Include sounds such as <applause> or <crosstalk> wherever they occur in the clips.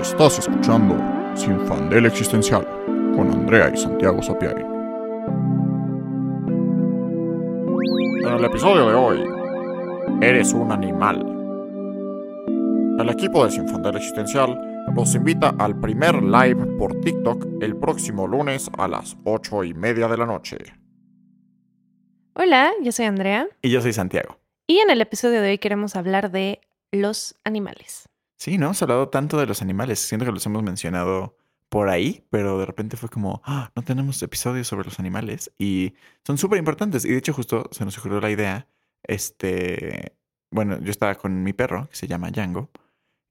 Estás escuchando Sin Fandel Existencial con Andrea y Santiago Sapiari. En el episodio de hoy, eres un animal. El equipo de Sin Fandel Existencial los invita al primer live por TikTok el próximo lunes a las 8 y media de la noche. Hola, yo soy Andrea. Y yo soy Santiago. Y en el episodio de hoy queremos hablar de los animales. Sí, no hemos hablado tanto de los animales. Siento que los hemos mencionado por ahí, pero de repente fue como, "Ah, no tenemos episodios sobre los animales y son súper importantes. Y de hecho justo se nos ocurrió la idea, este, bueno, yo estaba con mi perro, que se llama Django,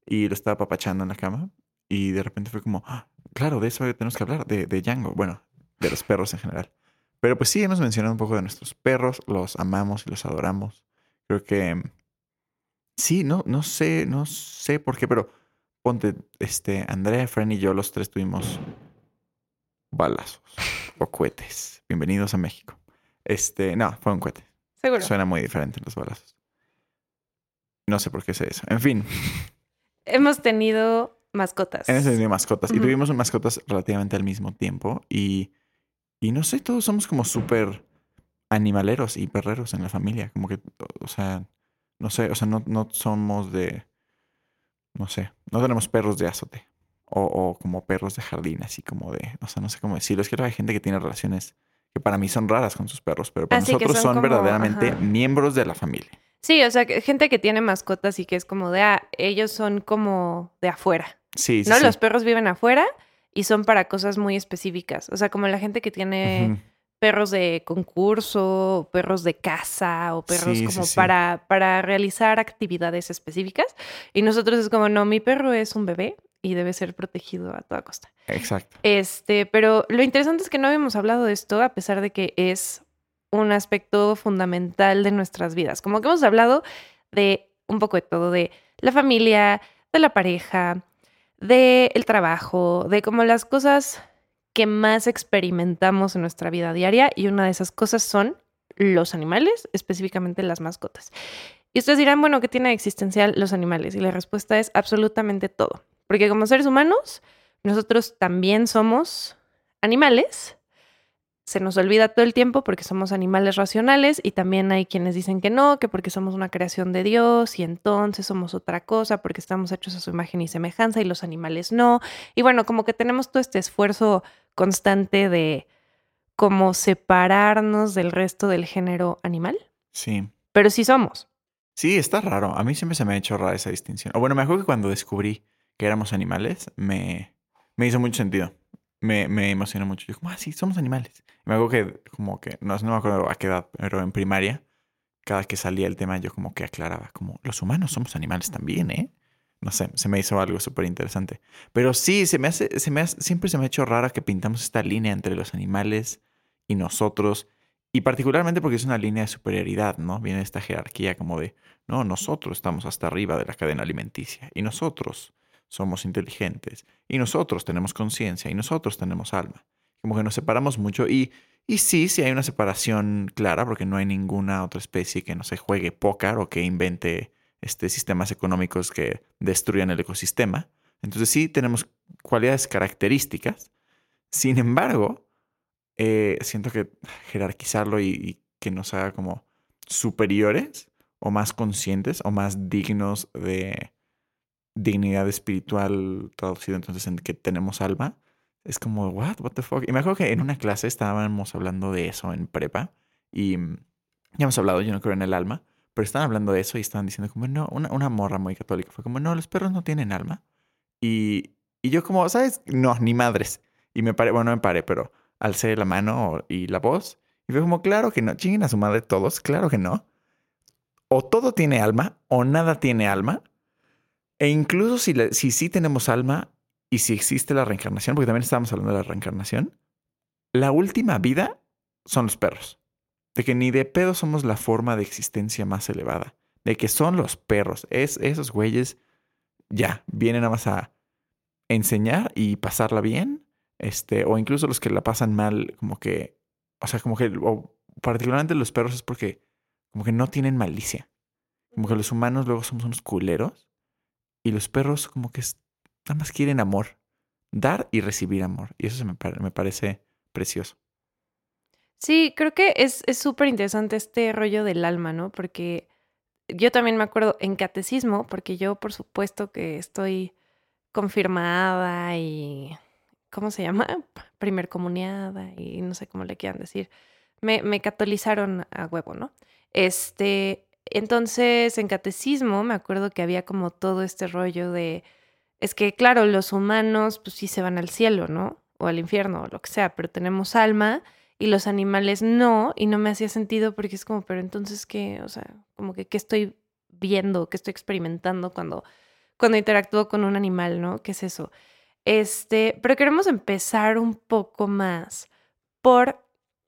y lo estaba papachando en la cama y de repente fue como, "Ah, claro, de eso tenemos que hablar, de, de Django, bueno, de los perros en general. Pero pues sí, hemos mencionado un poco de nuestros perros, los amamos y los adoramos. Creo que sí, no, no sé, no sé por qué, pero ponte, este, Andrea, Fran y yo, los tres tuvimos balazos o cohetes. Bienvenidos a México. Este, no, fue un cohete. Seguro. Suena muy diferente los balazos. No sé por qué sé eso. En fin, Hemos tenido mascotas. ese tenido mascotas. Y tuvimos mascotas relativamente al mismo tiempo. Y, y no sé, todos somos como súper animaleros y perreros en la familia. Como que, o sea, no sé, o sea, no, no somos de, no sé, no tenemos perros de azote. O, o como perros de jardín, así como de, o sea, no sé cómo decirlo. Es que hay gente que tiene relaciones que para mí son raras con sus perros, pero para nosotros son son, como, verdaderamente ajá. miembros de la familia. Sí, o sea, gente que tiene mascotas y que es como de, ah, ellos son como de afuera. Sí, sí. ¿No? sí. Los perros viven afuera y son para cosas muy específicas. O sea, como la gente que tiene. Perros de concurso, perros de casa o perros Sí, como sí. para, para realizar actividades específicas. Y nosotros es como, no, mi perro es un bebé y debe ser protegido a toda costa. Exacto. Este, pero lo interesante es que no habíamos hablado de esto a pesar de que es un aspecto fundamental de nuestras vidas. Como que hemos hablado de un poco de todo, de la familia, de la pareja, de el trabajo, de como las cosas que más experimentamos en nuestra vida diaria y una de esas cosas son los animales, específicamente las mascotas. Y ustedes dirán, bueno, ¿qué tiene de existencial los animales? Y la respuesta es absolutamente todo. Porque como seres humanos, nosotros también somos animales. Se nos olvida todo el tiempo porque somos animales racionales y también hay quienes dicen que no, que porque somos una creación de Dios y entonces somos otra cosa porque estamos hechos a su imagen y semejanza y los animales no. Y bueno, como que tenemos todo este esfuerzo constante de como separarnos del resto del género animal, Sí. pero sí somos. Sí, está raro. A mí siempre se me ha hecho rara esa distinción. O bueno, me acuerdo que cuando descubrí que éramos animales, me, me hizo mucho sentido. Me, me emocionó mucho. Yo como, ah, sí, somos animales. Y me acuerdo que, como que, no, no me acuerdo a qué edad, pero en primaria, cada que salía el tema, yo como que aclaraba, como, los humanos somos animales también, ¿eh? No sé, se me hizo algo súper interesante. Pero sí, se me hace, se me hace- siempre se me ha hecho raro que pintamos esta línea entre los animales y nosotros. Y particularmente porque es una línea de superioridad, ¿no? Viene esta jerarquía como de, no, nosotros estamos hasta arriba de la cadena alimenticia y nosotros somos inteligentes y nosotros tenemos conciencia y nosotros tenemos alma. Como que nos separamos mucho y, y sí, sí hay una separación clara porque no hay ninguna otra especie que no se juegue póker o que invente este, sistemas económicos que destruyan el ecosistema. Entonces sí tenemos cualidades características. Sin embargo, eh, siento que jerarquizarlo y, que nos haga como superiores o más conscientes o más dignos de dignidad espiritual traducido entonces en que tenemos alma es como what what the fuck y me acuerdo que en una clase estábamos hablando de eso en prepa y mm, ya hemos hablado yo no creo en el alma pero estaban hablando de eso y estaban diciendo como no una, morra muy católica fue como no los perros no tienen alma y, y yo como sabes no ni madres. Y me paré bueno no me paré pero alcé la mano y la voz y fue como claro que no chinguen a su madre todos claro que no o todo tiene alma o nada tiene alma. E incluso si, si sí tenemos alma y si existe la reencarnación, porque también estábamos hablando de la reencarnación, la última vida son los perros. De que ni de pedo somos la forma de existencia más elevada. De que son los perros. Es, esos güeyes ya vienen nada más a enseñar y pasarla bien. Este, o incluso los que la pasan mal, como que, o sea, como que, o particularmente los perros es porque como que no tienen malicia. Como que los humanos luego somos unos culeros y los perros como que nada más quieren amor. Dar y recibir amor. Y eso se me, me parece precioso. Sí, creo que es es súper interesante este rollo del alma, ¿no? Porque yo también me acuerdo en catecismo, porque yo por supuesto que estoy confirmada y ¿cómo se llama? <laughs> Primer comuniada y no sé cómo le quieran decir. Me, me catolizaron a huevo, ¿no? Este, entonces en catecismo me acuerdo que había como todo este rollo de, es que claro, los humanos pues sí se van al cielo, ¿no? O al infierno o lo que sea, pero tenemos alma y los animales no, y no me hacía sentido porque es como, pero entonces qué, o sea, como que qué estoy viendo, qué estoy experimentando cuando, cuando interactúo con un animal, ¿no? ¿Qué es eso? Este, pero queremos empezar un poco más por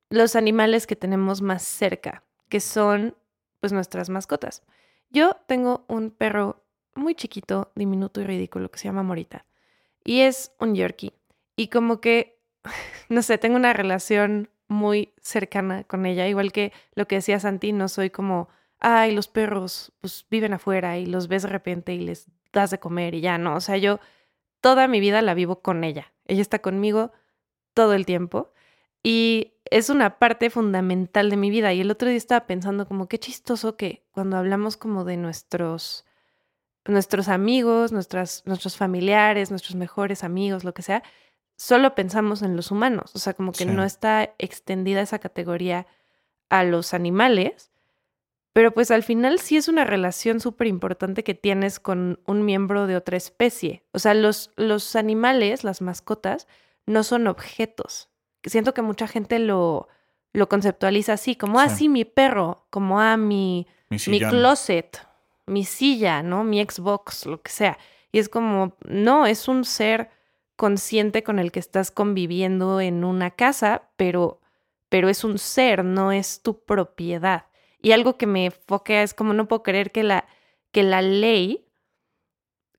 los animales que tenemos más cerca, que son pues nuestras mascotas. Yo tengo un perro muy chiquito, diminuto y ridículo que se llama Morita. Y es un Yorkie. Y como que, <laughs> no sé, tengo una relación muy cercana con ella, igual que lo que decía Santi, no soy como, ay, los perros pues viven afuera y los ves de repente y les das de comer y ya no, o sea, yo toda mi vida la vivo con ella. Ella está conmigo todo el tiempo y es una parte fundamental de mi vida. Y el otro día estaba pensando como qué chistoso que cuando hablamos como de nuestros nuestros amigos, nuestras, nuestros familiares, nuestros mejores amigos, lo que sea, solo pensamos en los humanos. O sea, como que Sí. no está extendida esa categoría a los animales. Pero pues al final sí es una relación súper importante que tienes con un miembro de otra especie. O sea, los, los animales, las mascotas, no son objetos. Siento que mucha gente lo, lo conceptualiza así, como, ah, Sí. mi perro, como, ah, mi, Mi mi closet, mi silla, ¿no? Mi Xbox, lo que sea. Y es como, no, es un ser consciente con el que estás conviviendo en una casa, pero, pero es un ser, no es tu propiedad. Y algo que me foquea es como no puedo creer que la, que la ley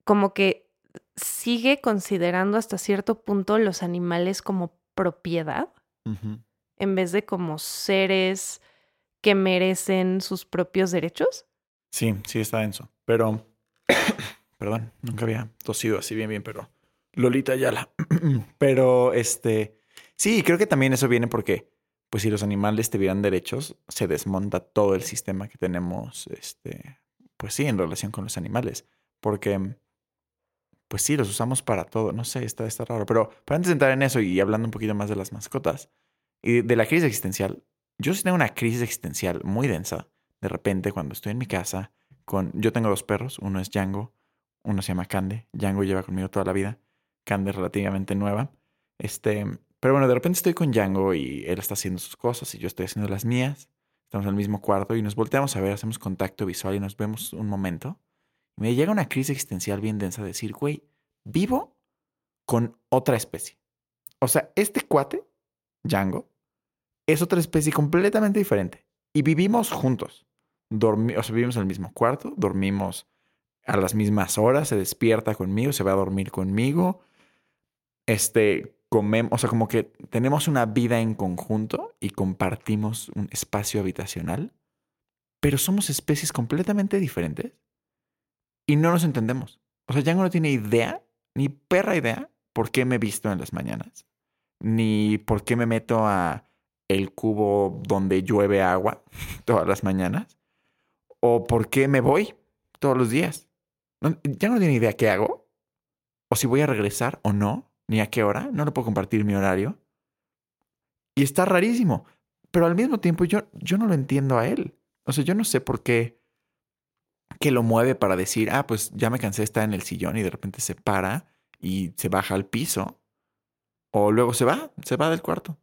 como que sigue considerando hasta cierto punto los animales como propiedad en vez de como seres que merecen sus propios derechos. Sí, sí está denso. Pero, <coughs> perdón, nunca había tosido así bien, bien, pero Lolita Ayala. <clears throat> pero, este, sí, creo que también eso viene porque, pues si los animales tuvieran derechos, se desmonta todo el sistema que tenemos, este, pues sí, en relación con los animales. Porque, pues sí, los usamos para todo. No sé, está, está raro. Pero, pero antes de entrar en eso y hablando un poquito más de las mascotas y de la crisis existencial, yo sí tengo una crisis existencial muy densa de repente cuando estoy en mi casa con yo tengo dos perros, uno es Django, uno se llama Cande, Django lleva conmigo toda la vida, Es relativamente nueva. Este, pero bueno, de repente estoy con Django y él está haciendo sus cosas y yo estoy haciendo las mías. Estamos en el mismo cuarto y nos volteamos a ver, hacemos contacto visual y nos vemos un momento. Me llega una crisis existencial bien densa de decir, güey, vivo con otra especie. O sea, este cuate, Django, es otra especie completamente diferente. Y vivimos juntos. Dormi o sea, vivimos en el mismo cuarto, dormimos a las mismas horas, se despierta conmigo, se va a dormir conmigo. Este, comemos, o sea, como que tenemos una vida en conjunto y compartimos un espacio habitacional, pero somos especies completamente diferentes y no nos entendemos. O sea, Django no tiene idea, ni perra idea, por qué me visto en las mañanas, ni por qué me meto a el cubo donde llueve agua <laughs> todas las mañanas, o por qué me voy todos los días. Ya no tiene idea qué hago, o si voy a regresar o no, ni a qué hora, no le puedo compartir mi horario. Y está rarísimo, pero al mismo tiempo yo, yo no lo entiendo a él. O sea, yo no sé por qué que lo mueve para decir, ah, pues ya me cansé de estar en el sillón y de repente se para y se baja al piso. O luego se va, se va del cuarto.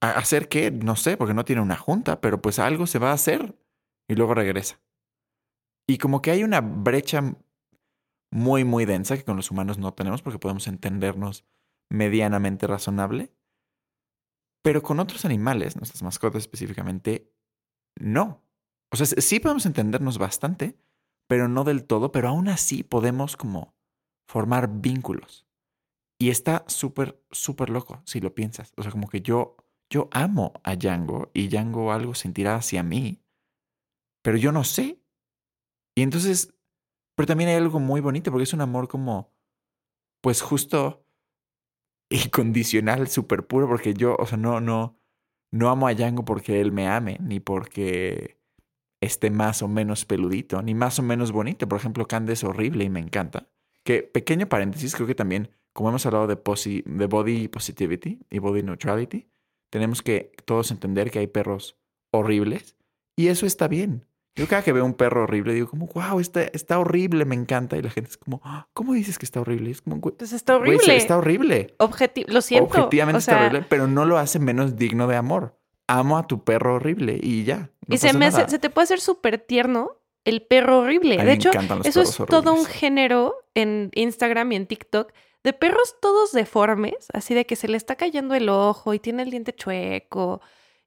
¿A hacer qué? No sé, porque no tiene una junta, pero pues algo se va a hacer y luego regresa. Y como que hay una brecha muy, muy densa que con los humanos no tenemos porque podemos entendernos medianamente razonable. Pero con otros animales, nuestras mascotas específicamente, no. O sea, sí podemos entendernos bastante, pero no del todo, pero aún así podemos como formar vínculos. Y está súper, súper loco si lo piensas. O sea, como que yo, yo amo a Django y Django algo sentirá hacia mí, pero yo no sé. Y entonces, pero también hay algo muy bonito porque es un amor como, pues justo <laughs> incondicional, súper puro, porque yo, o sea, no, no, no amo a Django porque él me ame, ni porque esté más o menos peludito, ni más o menos bonito. Por ejemplo, Cande es horrible y me encanta. Que, pequeño paréntesis, creo que también, como hemos hablado de, de body positivity y body neutrality, tenemos que todos entender que hay perros horribles y eso está bien. Yo cada que veo un perro horrible digo como, wow, está, está horrible, me encanta. Y la gente es como, ah, ¿cómo dices que está horrible? Es como, pues está horrible. está horrible. lo siento. Objetivamente está horrible, pero no lo hace menos digno de amor. Amo a tu perro horrible y ya. y se, me se te puede hacer súper tierno el perro horrible. de hecho, eso es todo un género en Instagram y en TikTok de perros todos deformes, así de que se le está cayendo el ojo y tiene el diente chueco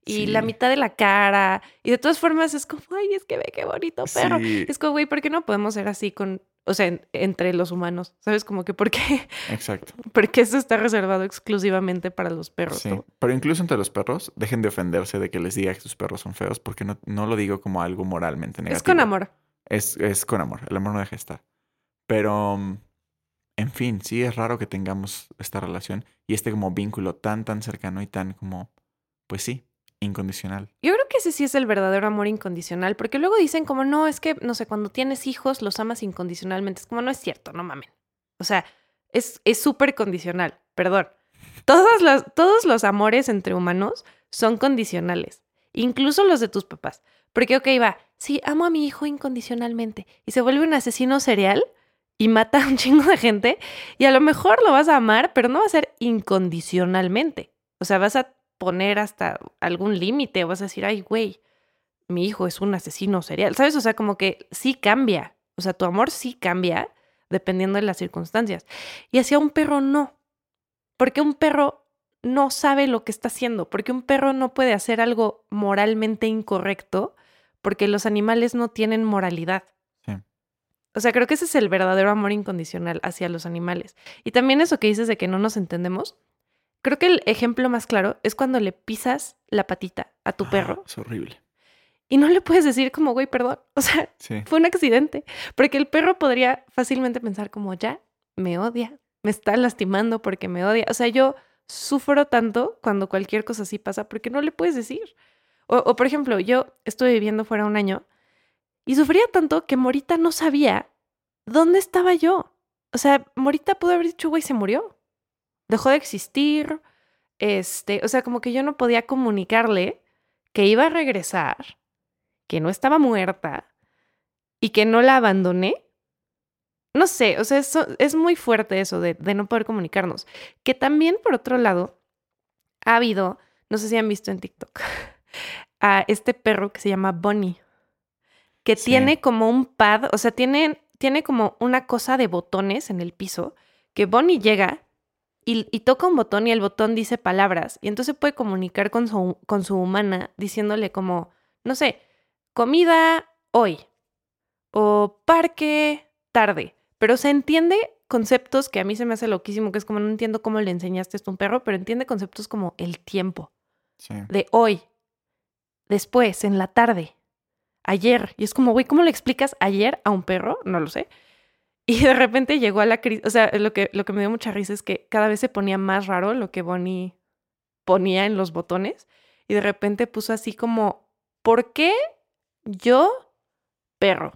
y la mitad de la cara. Y de todas formas es como, ay, es que ve qué bonito perro. Es como, güey, ¿por qué no podemos ser así con, o sea, entre los humanos? ¿Sabes? Como que, ¿por qué? Exacto. <laughs> Porque eso está reservado exclusivamente para los perros. Sí, pero incluso entre los perros, dejen de ofenderse de que les diga que sus perros son feos, porque no, no lo digo como algo moralmente negativo. Es con amor. Es, es con amor. El amor no deja de estar. Pero, en fin, sí es raro que tengamos esta relación y este como vínculo tan, tan cercano y tan como, pues sí, incondicional. Yo creo que ese sí es el verdadero amor incondicional, porque luego dicen como, no, es que, no sé, cuando tienes hijos los amas incondicionalmente. Es como, no es cierto, no mamen. O sea, es súper condicional, perdón. Todos los, todos los amores entre humanos son condicionales, incluso los de tus papás. Porque, ok, va, sí, amo a mi hijo incondicionalmente y se vuelve un asesino serial y mata a un chingo de gente y a lo mejor lo vas a amar, pero no va a ser incondicionalmente. O sea, vas a poner hasta algún límite o vas a decir, ay, güey, mi hijo es un asesino serial, ¿sabes? O sea, como que sí cambia, o sea, tu amor sí cambia dependiendo de las circunstancias. Y hacia un perro no, porque un perro no sabe lo que está haciendo, porque un perro no puede hacer algo moralmente incorrecto, porque los animales no tienen moralidad. O sea, creo que ese es el verdadero amor incondicional hacia los animales. Y también eso que dices de que no nos entendemos, Creo que el ejemplo más claro es cuando le pisas la patita a tu perro. Ah, es horrible. Y no le puedes decir como, güey, perdón. <laughs> O sea, fue un accidente. Porque el perro podría fácilmente pensar como, ya, me odia, me está lastimando porque me odia. O sea, yo sufro tanto cuando cualquier cosa así pasa porque no le puedes decir. O, o por ejemplo, yo estuve viviendo fuera un año y sufría tanto que Morita no sabía dónde estaba yo. O sea, Morita pudo haber dicho, güey, se murió dejó de existir. Este, o sea, como que yo no podía comunicarle que iba a regresar, que no estaba muerta y que no la abandoné. No sé, o sea, es muy fuerte eso de, de, no poder comunicarnos. Que también, por otro lado, ha habido, no sé si han visto en TikTok, <laughs> a este perro que se llama Bonnie, que tiene como un pad, o sea, tiene, tiene como una cosa de botones en el piso, que Bonnie llega y, toca un botón y el botón dice palabras. Y entonces puede comunicar con su, con su humana diciéndole como, no sé, comida hoy o parque tarde. Pero se entiende conceptos que a mí se me hace loquísimo, que es como no entiendo cómo le enseñaste esto a un perro, pero entiende conceptos como el tiempo. De hoy, después, en la tarde, ayer. Y es como, güey, ¿cómo le explicas ayer a un perro? No lo sé. Y de repente llegó a la crisis, o sea, lo que, lo que me dio mucha risa es que cada vez se ponía más raro lo que Bonnie ponía en los botones. Y de repente puso así como, ¿por qué yo perro?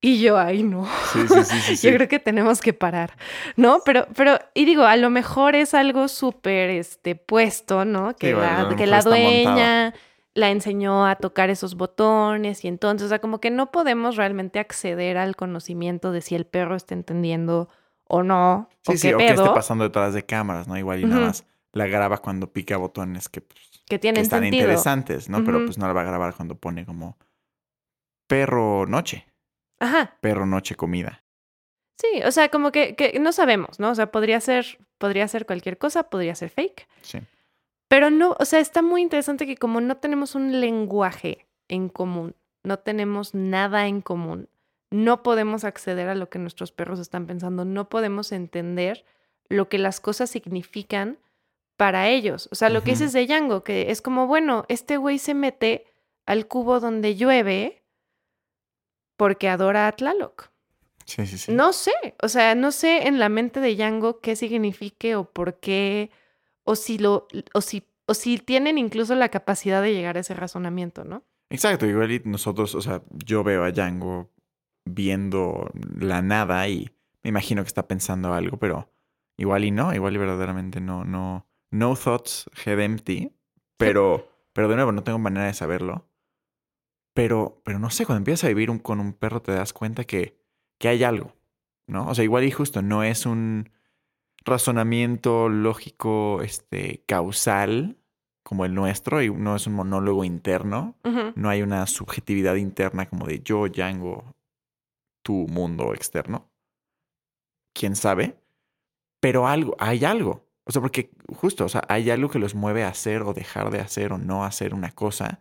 Y yo, ay, no. Sí, sí, sí, <laughs> yo creo que tenemos que parar, ¿no? Pero, pero, y digo, a lo mejor es algo súper, este, puesto, ¿no? Que, la, que la dueña la enseñó a tocar esos botones y entonces, o sea, como que no podemos realmente acceder al conocimiento de si el perro está entendiendo o no. Sí, o sí, o qué esté pasando detrás de cámaras, ¿no? Igual y nada más la graba cuando pica botones que, pues, que tienen están interesantes, ¿no? Pero pues no la va a grabar cuando pone como perro noche. Ajá. Perro noche comida. Sí, o sea, como que, que no sabemos, ¿no? O sea, podría ser, podría ser cualquier cosa, podría ser fake. Sí. Pero no, o sea, está muy interesante que como no tenemos un lenguaje en común, no tenemos nada en común, no podemos acceder a lo que nuestros perros están pensando, no podemos entender lo que las cosas significan para ellos. O sea, lo que dices de Django, que es como, bueno, este güey se mete al cubo donde llueve porque adora a Tlaloc. Sí, sí, sí. No sé, o sea, no sé en la mente de Django qué signifique o por qué, o si lo, o si, o si tienen incluso la capacidad de llegar a ese razonamiento, ¿no? Exacto, igual y nosotros, o sea, yo veo a Django viendo la nada y me imagino que está pensando algo, pero igual y no, igual y verdaderamente no, no, no thoughts head empty, <laughs> pero, pero de nuevo no tengo manera de saberlo. Pero, pero no sé, cuando empiezas a vivir un- con un perro te das cuenta que, que hay algo, ¿no? O sea, igual y justo no es un razonamiento lógico, este, causal como el nuestro y no es un monólogo interno. No hay una subjetividad interna como de yo, Django, tu mundo externo. ¿Quién sabe? Pero algo, hay algo. O sea, porque justo, o sea, hay algo que los mueve a hacer o dejar de hacer o no hacer una cosa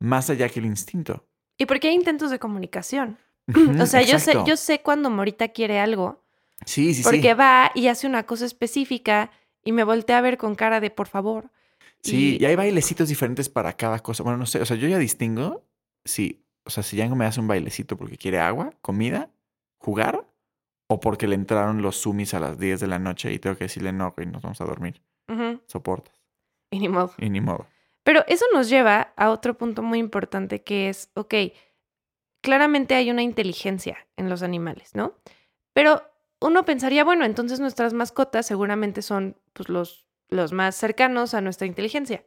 más allá que el instinto. Y porque hay intentos de comunicación. <clears throat> O sea, yo sé, yo sé cuando Morita quiere algo, Sí, sí, porque sí. va y hace una cosa específica y me voltea a ver con cara de por favor. Sí, y hay bailecitos diferentes para cada cosa. Bueno, no sé, o sea, yo ya distingo si, o sea, si Django me hace un bailecito porque quiere agua, comida, jugar, o porque le entraron los sumis a las 10 de la noche y tengo que decirle no, güey, nos vamos a dormir. Ujú, Soportas. Y ni modo. Y ni modo. Pero eso nos lleva a otro punto muy importante que es, ok, claramente hay una inteligencia en los animales, ¿no? Pero uno pensaría, bueno, entonces nuestras mascotas seguramente son pues, los, los más cercanos a nuestra inteligencia.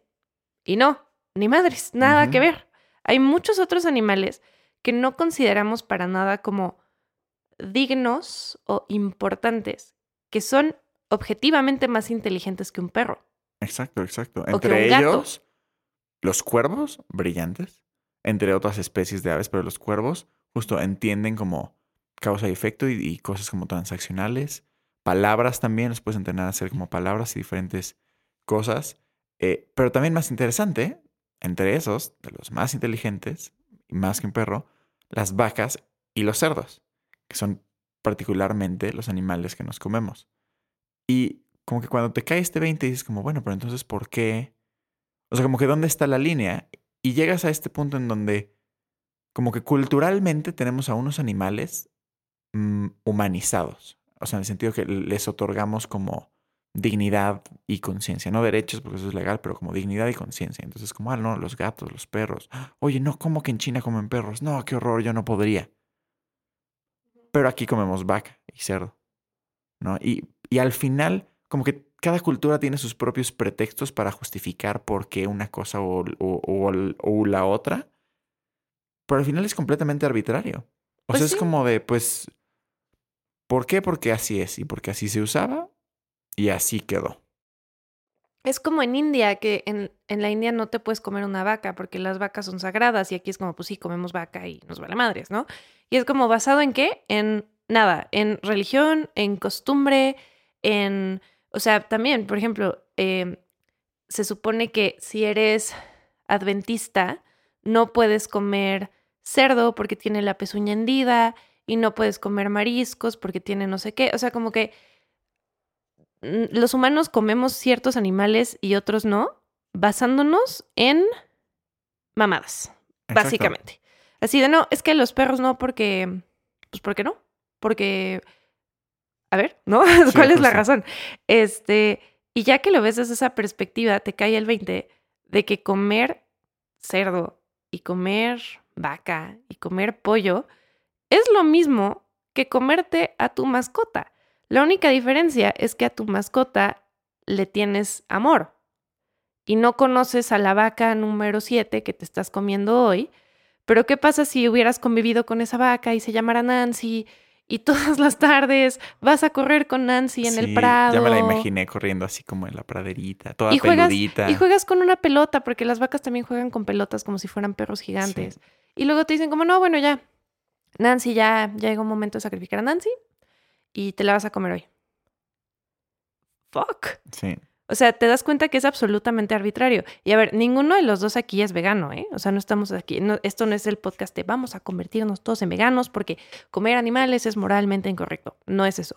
Y no, ni madres, nada que ver. Hay muchos otros animales que no consideramos para nada como dignos o importantes, que son objetivamente más inteligentes que un perro. Exacto, exacto. O que Entre gato. ellos, los cuervos, brillantes, entre otras especies de aves, pero los cuervos justo entienden como causa y efecto y, cosas como transaccionales. Palabras también, los puedes entrenar a hacer como palabras y diferentes cosas. Eh, pero también más interesante, entre esos, de los más inteligentes, más que un perro, las vacas y los cerdos, que son particularmente los animales que nos comemos. Y como que cuando te cae este 20 dices como, bueno, pero entonces, ¿por qué? O sea, como que ¿dónde está la línea? Y llegas a este punto en donde como que culturalmente tenemos a unos animales humanizados. O sea, en el sentido que les otorgamos como dignidad y conciencia. No derechos, porque eso es legal, pero como dignidad y conciencia. Entonces, como, ah, no, los gatos, los perros. Oye, no, ¿cómo que en China comen perros? No, qué horror, yo no podría. Pero aquí comemos vaca y cerdo. ¿No? Y, y al final, como que cada cultura tiene sus propios pretextos para justificar por qué una cosa o, o- o- o la otra. Pero al final es completamente arbitrario. O Pues sea, sí. es como de, pues, ¿por qué? Porque así es. Y porque así se usaba y así quedó. Es como en India, que en, en la India no te puedes comer una vaca porque las vacas son sagradas y aquí es como, pues sí, comemos vaca y nos vale madres, ¿no? Y es como basado en qué? En nada, en religión, en costumbre, en, o sea, también, por ejemplo, eh, se supone que si eres adventista, no puedes comer cerdo porque tiene la pezuña hendida y no puedes comer mariscos porque tiene no sé qué, o sea, como que mm, los humanos comemos ciertos animales y otros no, basándonos en mamadas, Exacto. básicamente. Así de no, es que los perros no porque, pues ¿por qué no? Porque, a ver, <laughs> ¿no? ¿Cuál es la razón? Este, y ya que lo ves desde esa perspectiva, te cae el 20 de que comer cerdo y comer vaca y comer pollo es lo mismo que comerte a tu mascota. La única diferencia es que a tu mascota le tienes amor y no conoces a la vaca número 7 que te estás comiendo hoy. Pero ¿qué pasa si hubieras convivido con esa vaca y se llamara Nancy y <laughs> todas las tardes vas a correr con Nancy en el prado? Ya me la imaginé corriendo así como en la praderita, toda Y juegas, peludita. y juegas con una pelota, porque las vacas también juegan con pelotas como si fueran perros gigantes. Y luego te dicen como, no, bueno, ya, Nancy, ya, ya llegó un momento de sacrificar a Nancy y te la vas a comer hoy. Fuck. Sí. O sea, te das cuenta que es absolutamente arbitrario. Y a ver, ninguno de los dos aquí es vegano, ¿eh? O sea, no estamos aquí, no- esto no es el podcast de vamos a convertirnos todos en veganos porque comer animales es moralmente incorrecto. No es eso.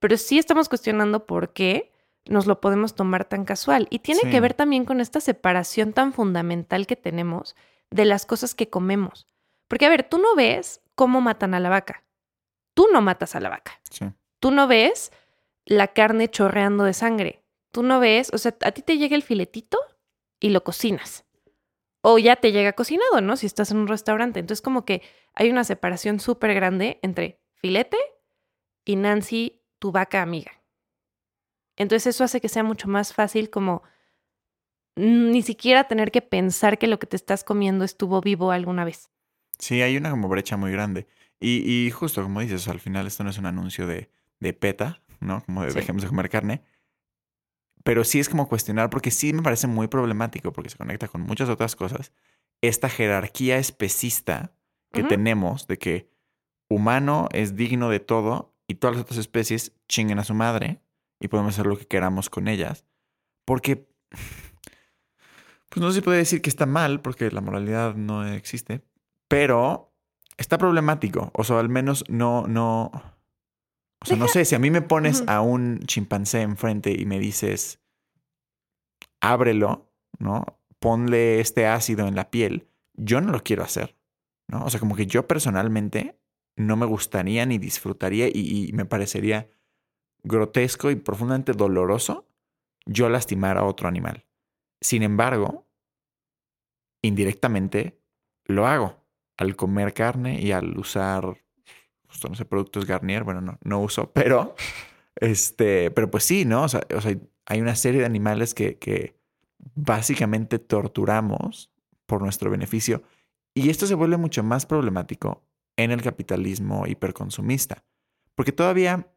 Pero sí estamos cuestionando por qué nos lo podemos tomar tan casual. Y tiene Sí. que ver también con esta separación tan fundamental que tenemos de las cosas que comemos. Porque, a ver, tú no ves cómo matan a la vaca. tú no matas a la vaca. Sí. Tú no ves la carne chorreando de sangre. Tú no ves, o sea, a ti te llega el filetito y lo cocinas. O ya te llega cocinado, ¿no? Si estás en un restaurante. Entonces como que hay una separación súper grande entre filete y Nancy, tu vaca amiga. Entonces eso hace que sea mucho más fácil como ni siquiera tener que pensar que lo que te estás comiendo estuvo vivo alguna vez. Sí, hay una como brecha muy grande. Y, y justo como dices, al final esto no es un anuncio de, de PETA, ¿no? Como de Sí. dejemos de comer carne. Pero sí es como cuestionar, porque sí me parece muy problemático, porque se conecta con muchas otras cosas, esta jerarquía especista que tenemos de que humano es digno de todo y todas las otras especies chinguen a su madre y podemos hacer lo que queramos con ellas. Porque, pues no se puede decir que está mal, porque la moralidad no existe, pero está problemático. O sea, al menos no, no. O sea, no sé, si a mí me pones a un chimpancé enfrente y me dices, ábrelo, ¿no? Ponle este ácido en la piel, yo no lo quiero hacer, ¿no? O sea, como que yo personalmente no me gustaría ni disfrutaría y, y me parecería grotesco y profundamente doloroso yo lastimar a otro animal. Sin embargo, indirectamente lo hago al comer carne y al usar, no sé, productos Garnier, bueno, no, no uso, <laughs> pero, este, pero pues sí, ¿no? O sea, o sea, hay una serie de animales que básicamente torturamos por nuestro beneficio y esto se vuelve mucho más problemático en el capitalismo hiperconsumista, porque todavía,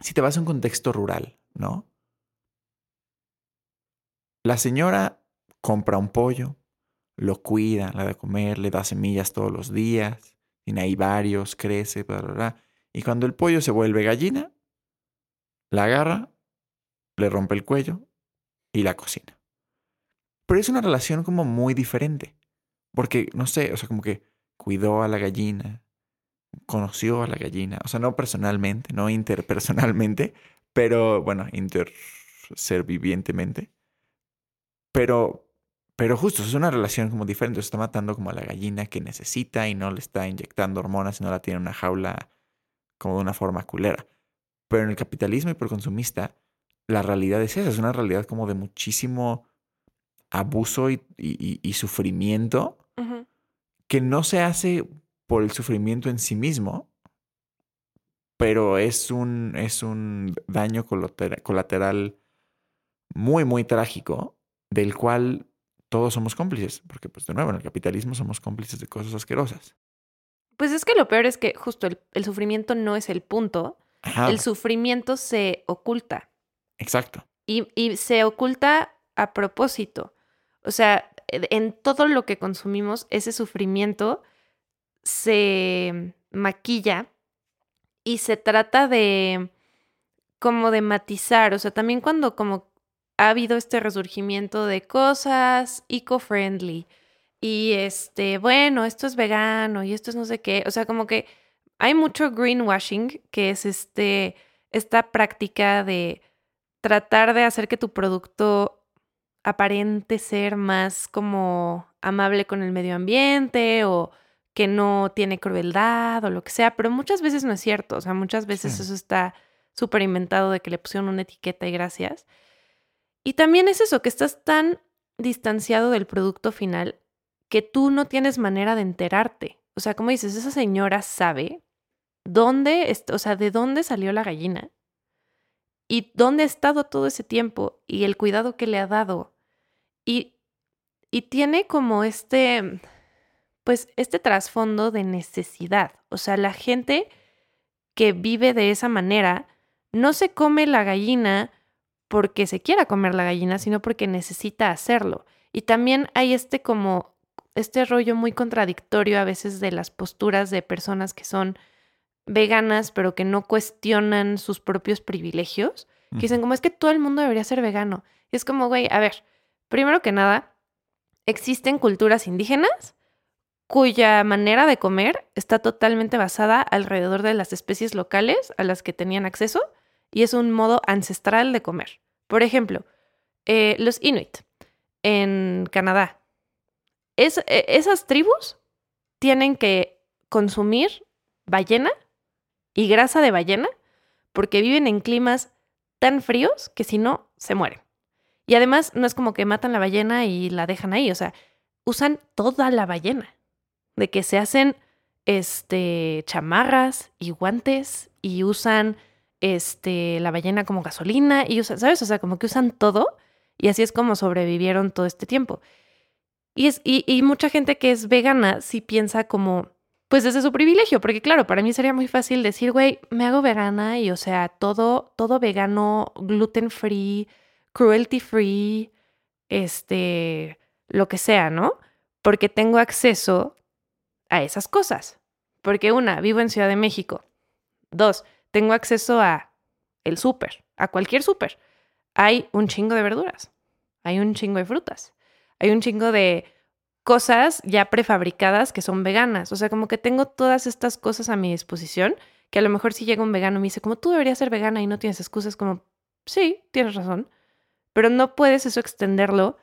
si te vas a un contexto rural, ¿no? La señora compra un pollo, lo cuida, le da comer, le da semillas todos los días, tiene ahí varios, crece, bla, bla, bla. Y cuando el pollo se vuelve gallina, la agarra, le rompe el cuello y la cocina. Pero es una relación como muy diferente. Porque, no sé, o sea, como que cuidó a la gallina, conoció a la gallina. O sea, no personalmente, no interpersonalmente, pero bueno, interservivientemente. Pero, pero justo, es una relación como diferente. Se está matando como a la gallina que necesita y no le está inyectando hormonas y no la tiene en una jaula como de una forma culera. Pero en el capitalismo hiperconsumista, la realidad es esa, es una realidad como de muchísimo abuso y, y- y sufrimiento que no se hace por el sufrimiento en sí mismo, pero es un, es un daño colateral muy, muy trágico, del cual todos somos cómplices, porque pues de nuevo, en el capitalismo somos cómplices de cosas asquerosas. Pues es que lo peor es que justo el, el sufrimiento no es el punto. Ajá, El sufrimiento se oculta. exacto. Y, y se oculta a propósito. O sea, en todo lo que consumimos, ese sufrimiento se maquilla y se trata de como de matizar. O sea, también cuando como ha habido este resurgimiento de cosas eco-friendly y este, bueno, esto es vegano y esto es no sé qué. O sea, como que hay mucho greenwashing, que es este, esta práctica de tratar de hacer que tu producto aparente ser más como amable con el medio ambiente o que no tiene crueldad o lo que sea, pero muchas veces no es cierto, o sea, muchas veces Sí. eso está súper inventado de que le pusieron una etiqueta y gracias. Y también es eso, que estás tan distanciado del producto final que tú no tienes manera de enterarte. O sea, como dices, esa señora sabe dónde, o sea, de dónde salió la gallina y dónde ha estado todo ese tiempo y el cuidado que le ha dado. Y, y tiene como este, pues, este trasfondo de necesidad. O sea, la gente que vive de esa manera no se come la gallina porque se quiera comer la gallina, sino porque necesita hacerlo. Y también hay este como, este rollo muy contradictorio a veces de las posturas de personas que son veganas, pero que no cuestionan sus propios privilegios, que dicen como es que todo el mundo debería ser vegano. Y es como, güey, a ver, primero que nada, existen culturas indígenas cuya manera de comer está totalmente basada alrededor de las especies locales a las que tenían acceso y es un modo ancestral de comer. Por ejemplo, eh, los Inuit en Canadá. Es, eh, esas tribus tienen que consumir ballena y grasa de ballena porque viven en climas tan fríos que si no, se mueren. Y además no es como que matan la ballena y la dejan ahí, o sea, usan toda la ballena, de que se hacen este chamarras y guantes y usan este la ballena como gasolina y usan, ¿sabes? O sea, como que usan todo y así es como sobrevivieron todo este tiempo. Y, es, y, y mucha gente que es vegana sí piensa como, pues desde su privilegio, porque claro, para mí sería muy fácil decir, güey, me hago vegana y o sea, todo, todo vegano, gluten free, cruelty free, este, lo que sea, ¿no? Porque tengo acceso a esas cosas. Porque una, vivo en Ciudad de México. Dos, tengo acceso a el súper, a cualquier súper. Hay un chingo de verduras, hay un chingo de frutas, hay un chingo de cosas ya prefabricadas que son veganas. O sea, como que tengo todas estas cosas a mi disposición que a lo mejor si llega un vegano y me dice, como tú deberías ser vegana y no tienes excusas, como, sí, tienes razón, pero no puedes eso extenderlo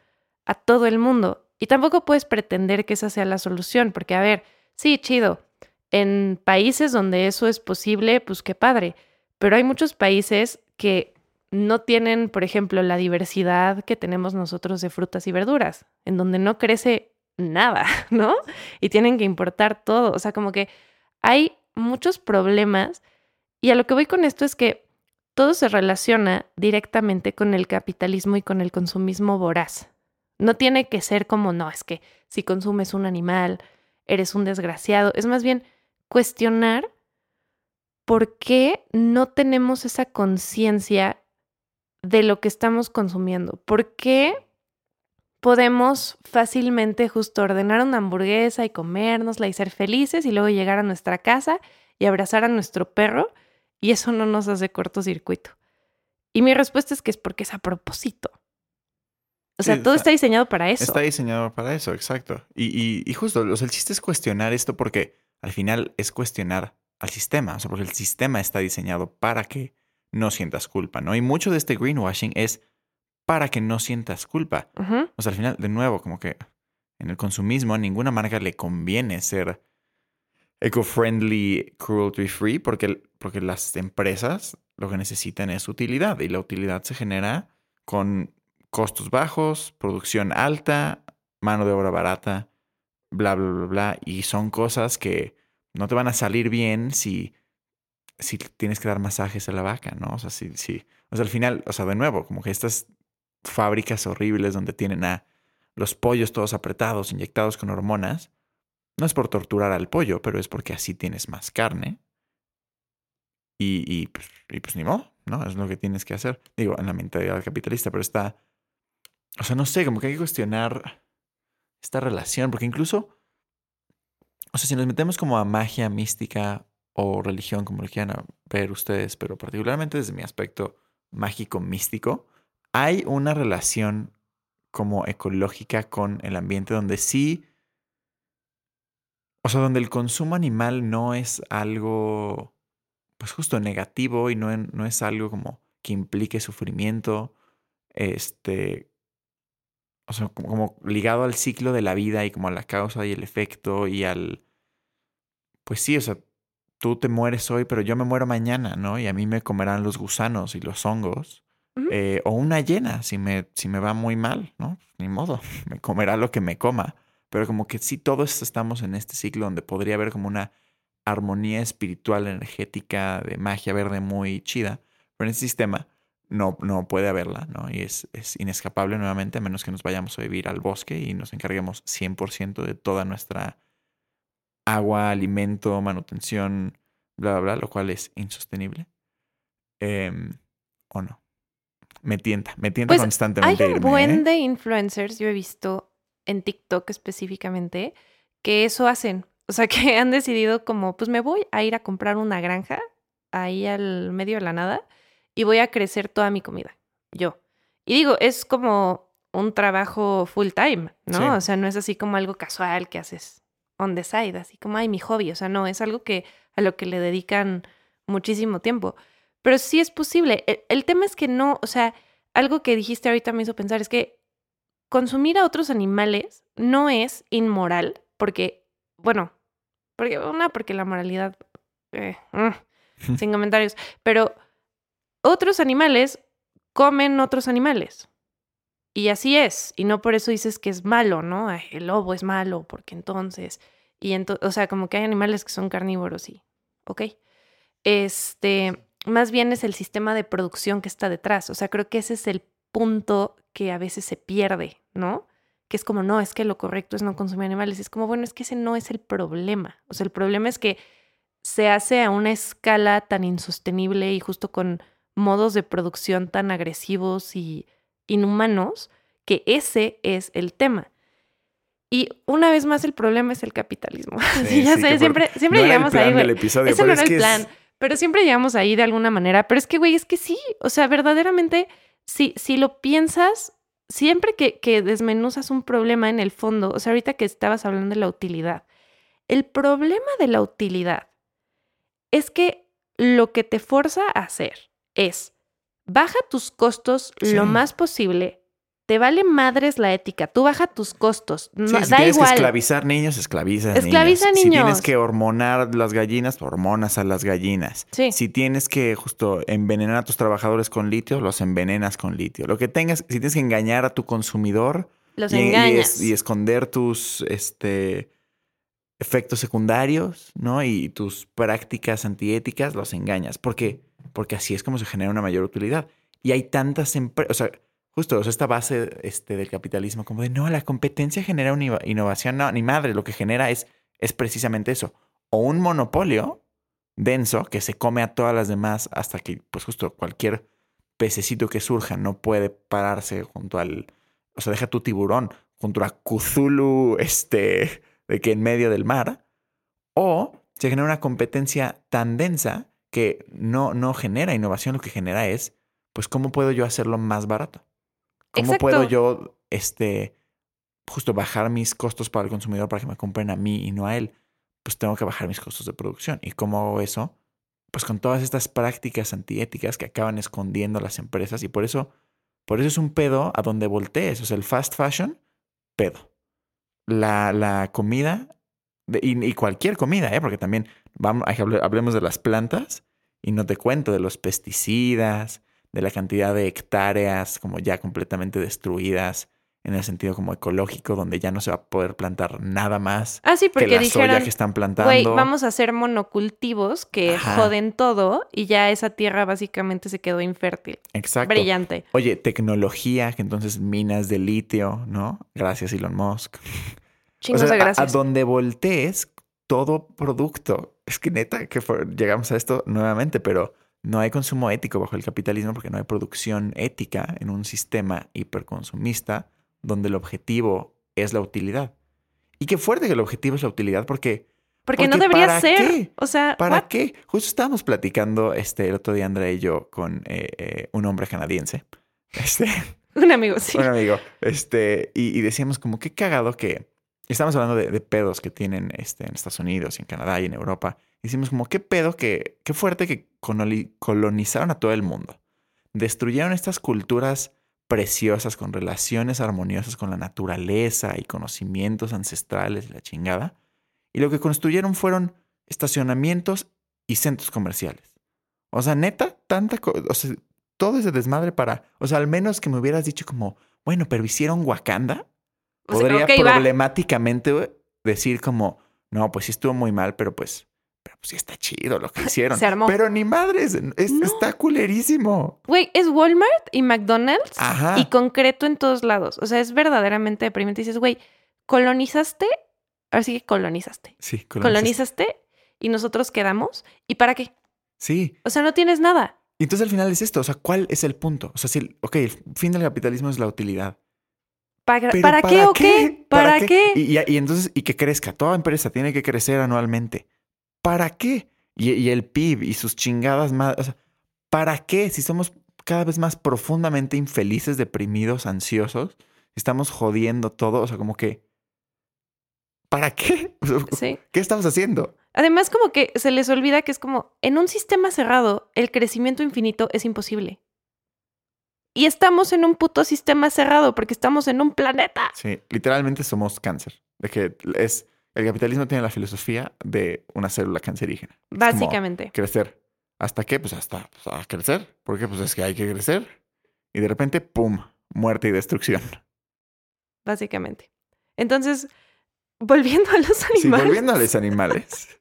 a todo el mundo. Y tampoco puedes pretender que esa sea la solución, porque a ver, sí, chido, en países donde eso es posible, pues qué padre, pero hay muchos países que no tienen, por ejemplo, la diversidad que tenemos nosotros de frutas y verduras, en donde no crece nada, <laughs> ¿no? Y tienen que importar todo. O sea, como que hay muchos problemas. Y a lo que voy con esto es que todo se relaciona directamente con el capitalismo y con el consumismo voraz. No tiene que ser como, no, es que si consumes un animal, eres un desgraciado. Es más bien cuestionar por qué no tenemos esa conciencia de lo que estamos consumiendo. ¿Por qué podemos fácilmente justo ordenar una hamburguesa y comérnosla y ser felices y luego llegar a nuestra casa y abrazar a nuestro perro y eso no nos hace cortocircuito. Y mi respuesta es que es porque es a propósito. O sea, todo está, diseñado para eso. Está diseñado para eso, exacto. Y, y, justo, o sea, el chiste es cuestionar esto porque al final es cuestionar al sistema, o sea, porque el sistema está diseñado para que no sientas culpa, ¿no? Y mucho de este greenwashing es para que no sientas culpa. O sea, al final, de nuevo, como que en el consumismo a ninguna marca le conviene ser eco-friendly, cruelty-free, porque, porque las empresas lo que necesitan es utilidad y la utilidad se genera con costos bajos, producción alta, mano de obra barata, bla, bla, bla, bla. Y son cosas que no te van a salir bien si, si tienes que dar masajes a la vaca, ¿no? O sea, si, si, o sea, al final, o sea, de nuevo, como que estas fábricas horribles donde tienen a los pollos todos apretados, inyectados con hormonas, no es por torturar al pollo, pero es porque así tienes más carne. Y, y, pues, y pues ni modo, ¿no? Es lo que tienes que hacer. Digo, en la mentalidad capitalista, pero está... O sea, no sé, como que hay que cuestionar esta relación, porque incluso, o sea, si nos metemos como a magia mística o religión, como lo quieran ver ustedes, pero particularmente desde mi aspecto mágico místico, hay una relación como ecológica con el ambiente donde sí, o sea, donde el consumo animal no es algo, pues justo negativo y no, no es algo como que implique sufrimiento, este, o sea, como, como, ligado al ciclo de la vida y como a la causa y el efecto y al, pues sí, o sea, tú te mueres hoy, pero yo me muero mañana, ¿no? Y a mí me comerán los gusanos y los hongos. Eh, o una llena, si me, si me va muy mal, ¿no? Ni modo, <laughs> me comerá lo que me coma. Pero como que sí, todos estamos en este ciclo donde podría haber como una armonía espiritual, energética, de magia verde muy chida. Pero en este sistema no, no puede haberla, ¿no? Y es, es inescapable nuevamente, a menos que nos vayamos a vivir al bosque y nos encarguemos 100% de toda nuestra agua, alimento, manutención, bla, bla, bla, lo cual es insostenible. Em, ¿O no? me tienta, me tienta pues, constantemente. Hay un buen ¿eh? de influencers, yo he visto en TikTok específicamente, que eso hacen. O sea, <laughs> que han decidido como, pues me voy a ir a comprar una granja ahí al medio de la nada y voy a crecer toda mi comida, yo. Y digo, es como un trabajo full time, ¿no? O sea, no es así como algo casual que haces on the side, así como, ay, mi hobby. O sea, no, es algo que a lo que le dedican muchísimo tiempo. Pero sí es posible. E, el, tema es que no, o sea, algo que dijiste ahorita me hizo pensar es que consumir a otros animales no es inmoral, porque, bueno, porque una, porque la moralidad, eh, mm, <laughs> sin comentarios. Pero otros animales comen otros animales. Y así es. Y no por eso dices que es malo, ¿no? El lobo es malo, porque entonces. Y entonces, o sea, como que hay animales que son carnívoros y. Ok. Este. Más bien es el sistema de producción que está detrás. O sea, creo que ese es el punto que a veces se pierde, ¿no? Que es como, no, es que lo correcto es no consumir animales. Es como, bueno, es que ese no es el problema. O sea, el problema es que se hace a una escala tan insostenible y justo con modos de producción tan agresivos y inhumanos, que ese es el tema. Y una vez más el problema es el capitalismo. <laughs> Sí, ya sé, siempre, siempre llegamos ahí, güey. Ese no era el plan, pero siempre llegamos ahí de alguna manera. Pero es que, güey, es que sí, o sea, verdaderamente, si, si lo piensas, siempre que, que desmenuzas un problema en el fondo, o sea, ahorita que estabas hablando de la utilidad, el problema de la utilidad es que lo que te forza a hacer es baja tus costos lo más posible. Te vale madres la ética. Tú baja tus costos. No, si da tienes igual. que esclavizar niños, esclaviza Esclaviza niños. Si tienes que hormonar las gallinas, hormonas a las gallinas. Sí. Si tienes que justo envenenar a tus trabajadores con litio, los envenenas con litio. Lo que tengas, si tienes que engañar a tu consumidor Los y, y engañas. es- y esconder tus este, efectos secundarios, ¿no? Y tus prácticas antiéticas, los engañas. ¿Por qué? Porque así es como se genera una mayor utilidad. Y hay tantas empresas, o sea, justo esta base este, del capitalismo, como de, no, la competencia genera una inno- innovación. No, ni madre, lo que genera es, es precisamente eso. O un monopolio denso que se come a todas las demás hasta que, pues justo cualquier pececito que surja no puede pararse junto al, o sea, deja tu tiburón junto a Cthulhu, este, de que en medio del mar. O se genera una competencia tan densa que no, no genera innovación, lo que genera es, pues, ¿cómo puedo yo hacerlo más barato? ¿Cómo Exacto. puedo yo, este, justo bajar mis costos para el consumidor para que me compren a mí y no a él? Pues tengo que bajar mis costos de producción. ¿Y cómo hago eso? Pues con todas estas prácticas antiéticas que acaban escondiendo las empresas y por eso, por eso es un pedo a donde voltees. O sea, el fast fashion, pedo. La, la comida, de- y, y cualquier comida, ¿eh? porque también vamos, hable- hablemos de las plantas y no te cuento de los pesticidas, de la cantidad de hectáreas como ya completamente destruidas en el sentido como ecológico, donde ya no se va a poder plantar nada más Ah, sí, que porque la dijeron, soya que están plantando. güey, vamos a hacer monocultivos que Ajá. joden todo y ya esa tierra básicamente se quedó infértil. Exacto. Brillante. Oye, tecnología, que entonces minas de litio, ¿no? Gracias, Elon Musk. Chingos o sea, de a- gracias. A, donde voltees, todo producto. Es que neta, que llegamos a esto nuevamente, pero no hay consumo ético bajo el capitalismo porque no hay producción ética en un sistema hiperconsumista donde el objetivo es la utilidad. Y qué fuerte que el objetivo es la utilidad porque... porque, no debería ¿para ser. qué? O sea, ¿Para what? qué? Justo estábamos platicando este, el otro día, Andrea y yo, con eh, eh, un hombre canadiense. <laughs> Este, Un amigo, sí. un amigo. Este, y, y decíamos como qué cagado que estamos hablando de, pedos que tienen este, en Estados Unidos y en Canadá y en Europa. Hicimos como qué pedo que, qué fuerte que coloni- colonizaron a todo el mundo. Destruyeron estas culturas preciosas con relaciones armoniosas con la naturaleza y conocimientos ancestrales y la chingada. Y lo que construyeron fueron estacionamientos y centros comerciales. O sea, neta, tanta o sea, todo ese desmadre para, o sea, al menos que me hubieras dicho como, bueno, pero hicieron Wakanda, podría problemáticamente decir como, no, pues sí estuvo muy mal, pero pues, pero pues sí está chido lo que <laughs> hicieron. Se armó. Pero ni madres, es- No. está culerísimo. Güey, es Walmart y McDonald's Ajá. y concreto en todos lados. O sea, es verdaderamente deprimente. Dices, güey, colonizaste, ahora sí que colonizaste. Sí, colonizaste. Colonizaste y nosotros quedamos. ¿Y para qué? Sí. O sea, no tienes nada. Y entonces al final es esto, o sea, ¿cuál es el punto? O sea, si, el- ok, el fin del capitalismo es la utilidad. ¿Para, Pero ¿para qué o qué? ¿Para, qué? Y, y- y entonces, y que crezca. Toda empresa tiene que crecer anualmente. ¿Para qué? Y, y el PIB y sus chingadas más. o sea, ¿Para qué? Si somos cada vez más profundamente infelices, deprimidos, ansiosos, estamos jodiendo todo. O sea, como que. ¿Para qué? <laughs> Sí. ¿Qué estamos haciendo? Además, como que se les olvida que es como, en un sistema cerrado, el crecimiento infinito es imposible. Y estamos en un puto sistema cerrado porque estamos en un planeta. Sí, literalmente somos cáncer. De que es. El capitalismo tiene la filosofía de una célula cancerígena. Básicamente. crecer ¿Hasta qué? Pues hasta pues, a crecer. Porque pues es que hay que crecer. Y de repente, ¡pum! Muerte y destrucción. Básicamente. Entonces, volviendo a los animales. Sí, volviendo a los <laughs> animales.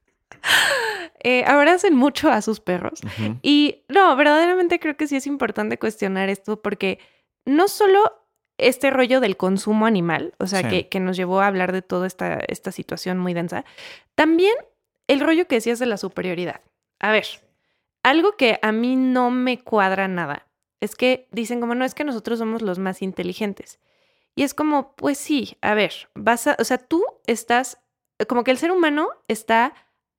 Eh, abracen mucho a sus perros. Y no, verdaderamente creo que sí es importante cuestionar esto porque no solo este rollo del consumo animal, o sea, Sí. que, que nos llevó a hablar de toda esta, esta situación muy densa, también el rollo que decías de la superioridad. A ver, algo que a mí no me cuadra nada es que dicen como no es que nosotros somos los más inteligentes. Y es como, pues sí, a ver, vas a, o sea, tú estás, como que el ser humano está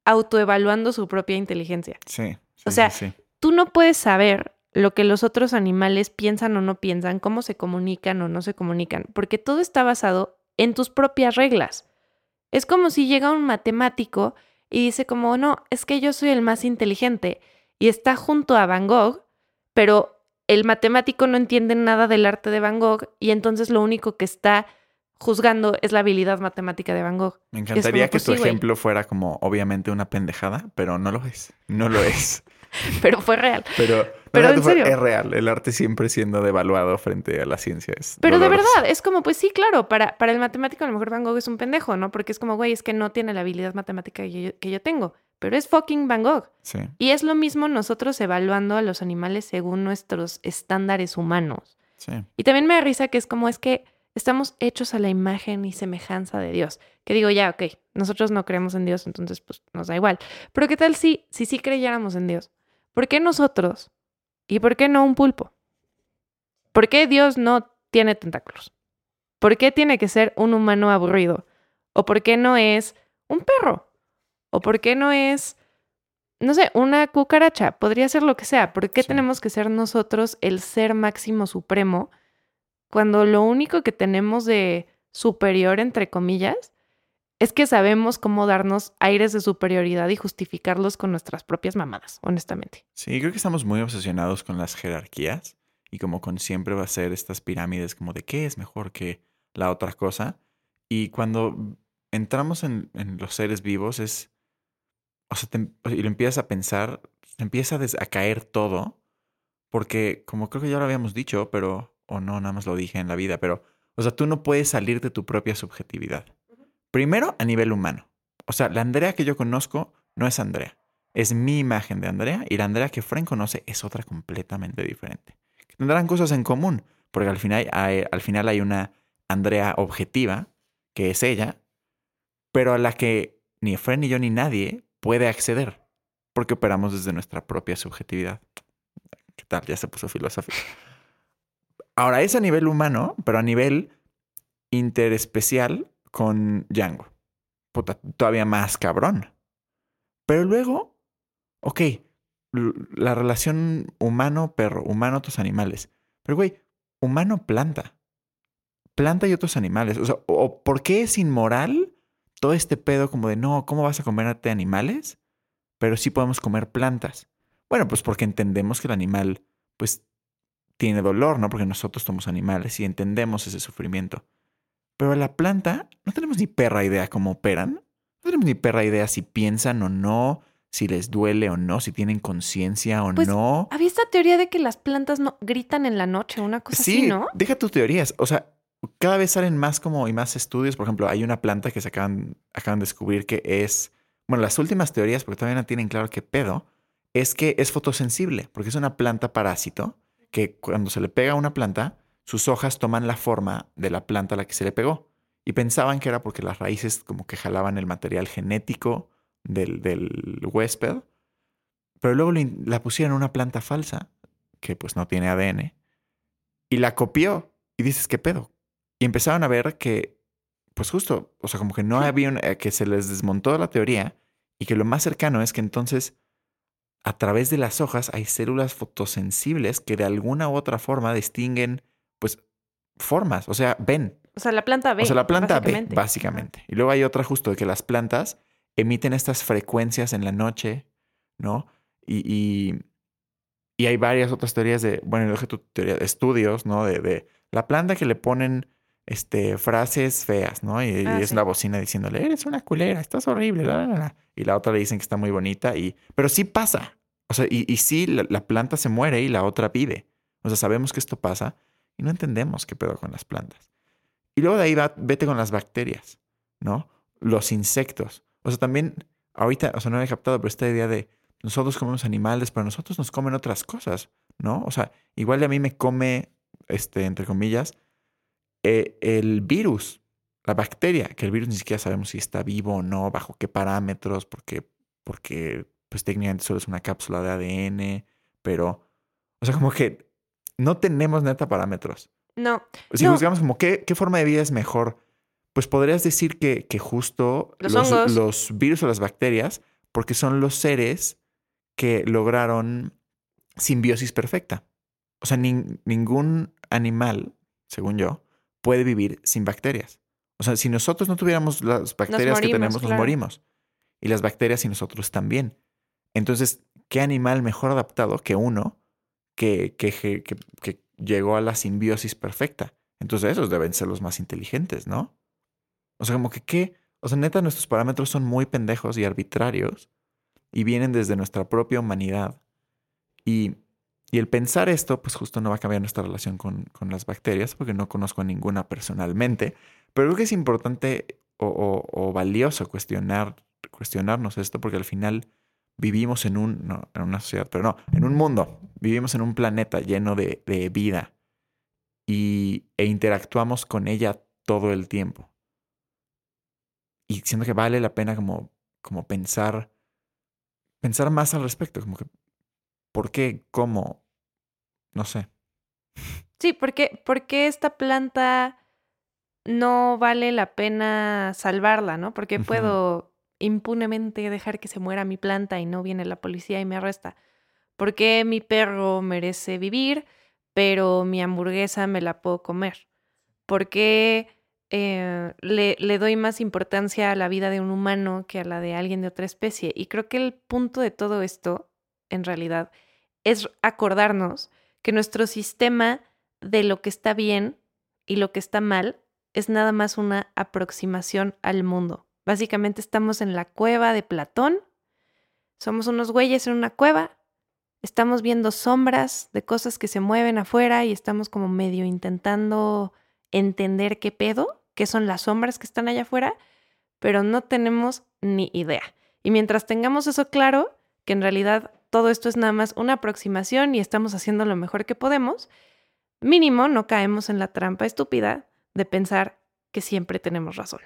autoevaluando su propia inteligencia Sí. sí, O sea, sí, sí. tú no puedes saber lo que los otros animales piensan o no piensan, cómo se comunican o no se comunican, porque todo está basado en tus propias reglas. Es como si llega un matemático y dice como, no, es que yo soy el más inteligente y está junto a Van Gogh, pero el matemático no entiende nada del arte de Van Gogh y entonces lo único que está juzgando es la habilidad matemática de Van Gogh. Me encantaría como, que pues, tu güey. ejemplo fuera como, obviamente, una pendejada, pero no lo es. No lo es. <laughs> <laughs> Pero fue real. Pero, no, Pero en serio. es real. El arte siempre siendo devaluado frente a la ciencia. Es Pero de verdad, es como, pues sí, claro, para, para el matemático a lo mejor Van Gogh es un pendejo, ¿no? Porque es como, güey, es que no tiene la habilidad matemática que yo, que yo tengo, pero es fucking Van Gogh. Sí. Y es lo mismo nosotros evaluando a los animales según nuestros estándares humanos. Sí. Y también me da risa que es como, es que estamos hechos a la imagen y semejanza de Dios. Que digo, ya, ok, nosotros no creemos en Dios, entonces pues nos da igual. Pero ¿qué tal si, si sí creyéramos en Dios? ¿Por qué nosotros? ¿Y por qué no un pulpo? ¿Por qué Dios no tiene tentáculos? ¿Por qué tiene que ser un humano aburrido? ¿O por qué no es un perro? ¿O por qué no es, no sé, una cucaracha? Podría ser lo que sea. ¿Por qué Sí. tenemos que ser nosotros el ser máximo supremo cuando lo único que tenemos de superior, entre comillas, es que sabemos cómo darnos aires de superioridad y justificarlos con nuestras propias mamadas, honestamente? Sí, creo que estamos muy obsesionados con las jerarquías y como con siempre va a ser estas pirámides como de qué es mejor que la otra cosa. Y cuando entramos en, los seres vivos es, o sea, y lo empiezas a pensar, empieza a, a caer todo, porque como creo que ya lo habíamos dicho, pero, o no, nada más lo dije en la vida, pero, o sea, tú no puedes salir de tu propia subjetividad. Primero, a nivel humano. O sea, la Andrea que yo conozco no es Andrea. Es mi imagen de Andrea y la Andrea que Fren conoce es otra completamente diferente. Tendrán cosas en común, porque al final hay, al final hay una Andrea objetiva, que es ella, pero a la que ni Fren ni yo ni nadie puede acceder, porque operamos desde nuestra propia subjetividad. ¿Qué tal? Ya se puso filosófico. Ahora es a nivel humano, pero a nivel interespecial con Django. Puta, todavía más cabrón. Pero luego, ok, la relación humano-perro, humano-otros animales. Pero, güey, humano-planta. Planta y otros animales. O sea, o, ¿por qué es inmoral todo este pedo como de, no, ¿cómo vas a comerte animales? Pero sí podemos comer plantas. Bueno, pues porque entendemos que el animal, pues, tiene dolor, ¿no? Porque nosotros somos animales y entendemos ese sufrimiento. Pero la planta, no tenemos ni perra idea cómo operan. No tenemos ni perra idea si piensan o no, si les duele o no, si tienen conciencia o Pues, no. Había esta teoría de que las plantas no gritan en la noche, una cosa Sí, así, ¿no? deja tus teorías. O sea, cada vez salen más como y más estudios. Por ejemplo, hay una planta que se acaban, acaban de descubrir que es, bueno, las últimas teorías, porque todavía no tienen claro qué pedo, es que es fotosensible, porque es una planta parásito que cuando se le pega a una planta, sus hojas toman la forma de la planta a la que se le pegó. Y pensaban que era porque las raíces como que jalaban el material genético del, del huésped. Pero luego le la pusieron una planta falsa, que pues no tiene ADN, y la copió. Y dices, ¿qué pedo? Y empezaron a ver que, pues justo, o sea, como que no había, eh, que se les desmontó la teoría y que lo más cercano es que entonces a través de las hojas hay células fotosensibles que de alguna u otra forma distinguen, pues, formas, o sea, ven. O sea, la planta ve. o sea, la planta ve, básicamente. Y luego hay otra justo de que las plantas emiten estas frecuencias en la noche, ¿no? Y, y, y hay varias otras teorías de, bueno, deja tu teoría, estudios, ¿no? De, de la planta que le ponen este, frases feas, ¿no? Y, y Ah, es sí. la bocina diciéndole, eres una culera, estás horrible, la, la, la". Y la otra le dicen que está muy bonita, y... pero sí pasa. O sea, y, y sí, la, la planta se muere y la otra vive. O sea, sabemos que esto pasa y no entendemos qué pedo con las plantas. Y luego de ahí va, vete con las bacterias, ¿no? Los insectos. O sea, también, ahorita, o sea, no he captado, pero esta idea de nosotros comemos animales, pero nosotros nos comen otras cosas, ¿no? O sea, igual a mí me come, este, entre comillas, eh, el virus, la bacteria, que el virus ni siquiera sabemos si está vivo o no, bajo qué parámetros, porque, porque pues técnicamente solo es una cápsula de ADN, pero, o sea, como que no tenemos neta parámetros. No. Si No. juzgamos como qué, qué forma de vida es mejor, pues podrías decir que, que justo Los virus o las bacterias, porque son los seres que lograron simbiosis perfecta. O sea, nin- ningún animal, según yo, puede vivir sin bacterias. O sea, si nosotros no tuviéramos las bacterias que morimos, tenemos, nos morimos. Y las bacterias y nosotros también. Entonces, ¿qué animal mejor adaptado que uno que, que, que- que- que llegó a la simbiosis perfecta? Entonces, esos deben ser los más inteligentes, ¿no? O sea, como que qué. O sea, neta, nuestros parámetros son muy pendejos y arbitrarios y vienen desde nuestra propia humanidad. Y, y el pensar esto, pues justo no va a cambiar nuestra relación con, con las bacterias, porque no conozco a ninguna personalmente. Pero creo que es importante o, o- valioso cuestionar, cuestionarnos esto, porque al final vivimos en un, en una sociedad, pero no, en un mundo, vivimos en un planeta lleno de, de vida y, e interactuamos con ella todo el tiempo. Y siento que vale la pena como, como pensar, pensar más al respecto, como que, ¿por qué? ¿Cómo? No sé. Sí, porque, porque esta planta no vale la pena salvarla, ¿no? Porque puedo impunemente dejar que se muera mi planta y no viene la policía y me arresta. Porque mi perro merece vivir, pero mi hamburguesa me la puedo comer? Porque eh, le, le doy más importancia a la vida de un humano que a la de alguien de otra especie? Y creo que el punto de todo esto, en realidad, es acordarnos que nuestro sistema de lo que está bien y lo que está mal es nada más una aproximación al mundo. Básicamente estamos en la cueva de Platón, somos unos güeyes en una cueva, estamos viendo sombras de cosas que se mueven afuera y estamos como medio intentando entender qué pedo, qué son las sombras que están allá afuera, pero no tenemos ni idea. Y mientras tengamos eso claro, que en realidad todo esto es nada más una aproximación y estamos haciendo lo mejor que podemos, mínimo no caemos en la trampa estúpida de pensar que siempre tenemos razón.